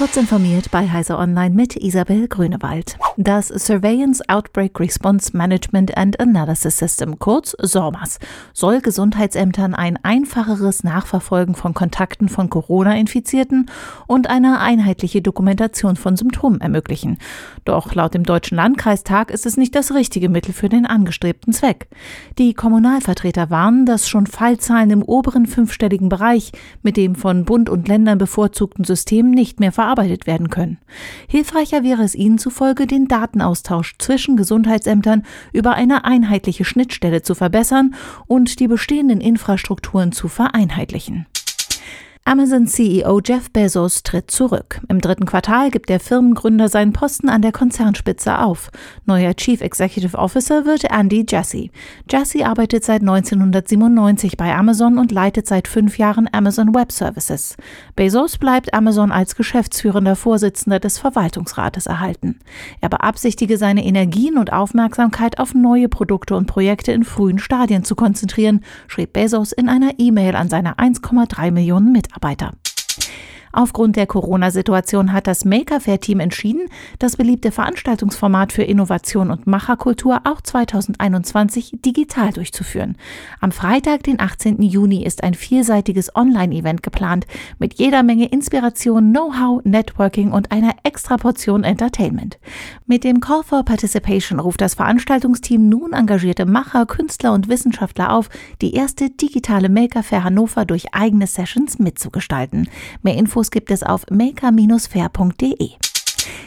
Kurz informiert bei Heise Online mit Isabel Grünewald. Das Surveillance Outbreak Response Management and Analysis System, kurz SORMAS, soll Gesundheitsämtern ein einfacheres Nachverfolgen von Kontakten von Corona-Infizierten und eine einheitliche Dokumentation von Symptomen ermöglichen. Doch laut dem Deutschen Landkreistag ist es nicht das richtige Mittel für den angestrebten Zweck. Die Kommunalvertreter warnen, dass schon Fallzahlen im oberen fünfstelligen Bereich mit dem von Bund und Ländern bevorzugten System nicht mehr verarbeiten verarbeitet werden können. Hilfreicher wäre es ihnen zufolge, den Datenaustausch zwischen Gesundheitsämtern über eine einheitliche Schnittstelle zu verbessern und die bestehenden Infrastrukturen zu vereinheitlichen. Amazon-CEO Jeff Bezos tritt zurück. Im dritten Quartal gibt der Firmengründer seinen Posten an der Konzernspitze auf. Neuer Chief Executive Officer wird Andy Jassy. Jassy arbeitet seit 1997 bei Amazon und leitet seit fünf Jahren Amazon Web Services. Bezos bleibt Amazon als geschäftsführender Vorsitzender des Verwaltungsrates erhalten. Er beabsichtige seine Energien und Aufmerksamkeit auf neue Produkte und Projekte in frühen Stadien zu konzentrieren, schrieb Bezos in einer E-Mail an seine 1,3 Millionen Mitarbeiter. Mitarbeiter. Aufgrund der Corona-Situation hat das Maker Fair Team entschieden, das beliebte Veranstaltungsformat für Innovation und Macherkultur auch 2021 digital durchzuführen. Am Freitag, den 18. Juni, ist ein vierseitiges Online-Event geplant mit jeder Menge Inspiration, Know-how, Networking und einer extra Portion Entertainment. Mit dem Call for Participation ruft das Veranstaltungsteam nun engagierte Macher, Künstler und Wissenschaftler auf, die erste digitale Maker Fair Hannover durch eigene Sessions mitzugestalten. Mehr Infos Infos gibt es auf maker-fair.de.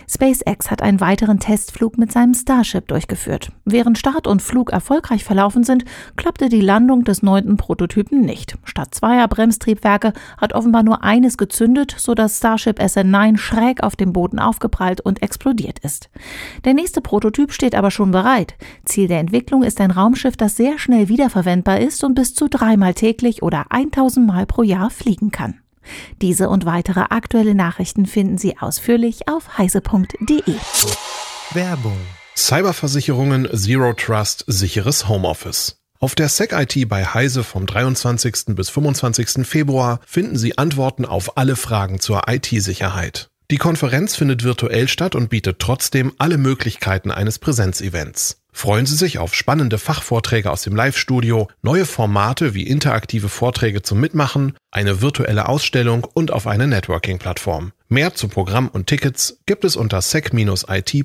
SpaceX hat einen weiteren Testflug mit seinem Starship durchgeführt. Während Start und Flug erfolgreich verlaufen sind, klappte die Landung des neunten Prototypen nicht. Statt zweier Bremstriebwerke hat offenbar nur eines gezündet, sodass Starship SN9 schräg auf dem Boden aufgeprallt und explodiert ist. Der nächste Prototyp steht aber schon bereit. Ziel der Entwicklung ist ein Raumschiff, das sehr schnell wiederverwendbar ist und bis zu dreimal täglich oder 1000 Mal pro Jahr fliegen kann. Diese und weitere aktuelle Nachrichten finden Sie ausführlich auf heise.de. Werbung. Cyberversicherungen Zero Trust sicheres Homeoffice. Auf der SecIT bei Heise vom 23. bis 25. Februar finden Sie Antworten auf alle Fragen zur IT-Sicherheit. Die Konferenz findet virtuell statt und bietet trotzdem alle Möglichkeiten eines Präsenzevents. Freuen Sie sich auf spannende Fachvorträge aus dem Live-Studio, neue Formate wie interaktive Vorträge zum Mitmachen, eine virtuelle Ausstellung und auf eine Networking-Plattform. Mehr zu Programm und Tickets gibt es unter sec-it.heise.de.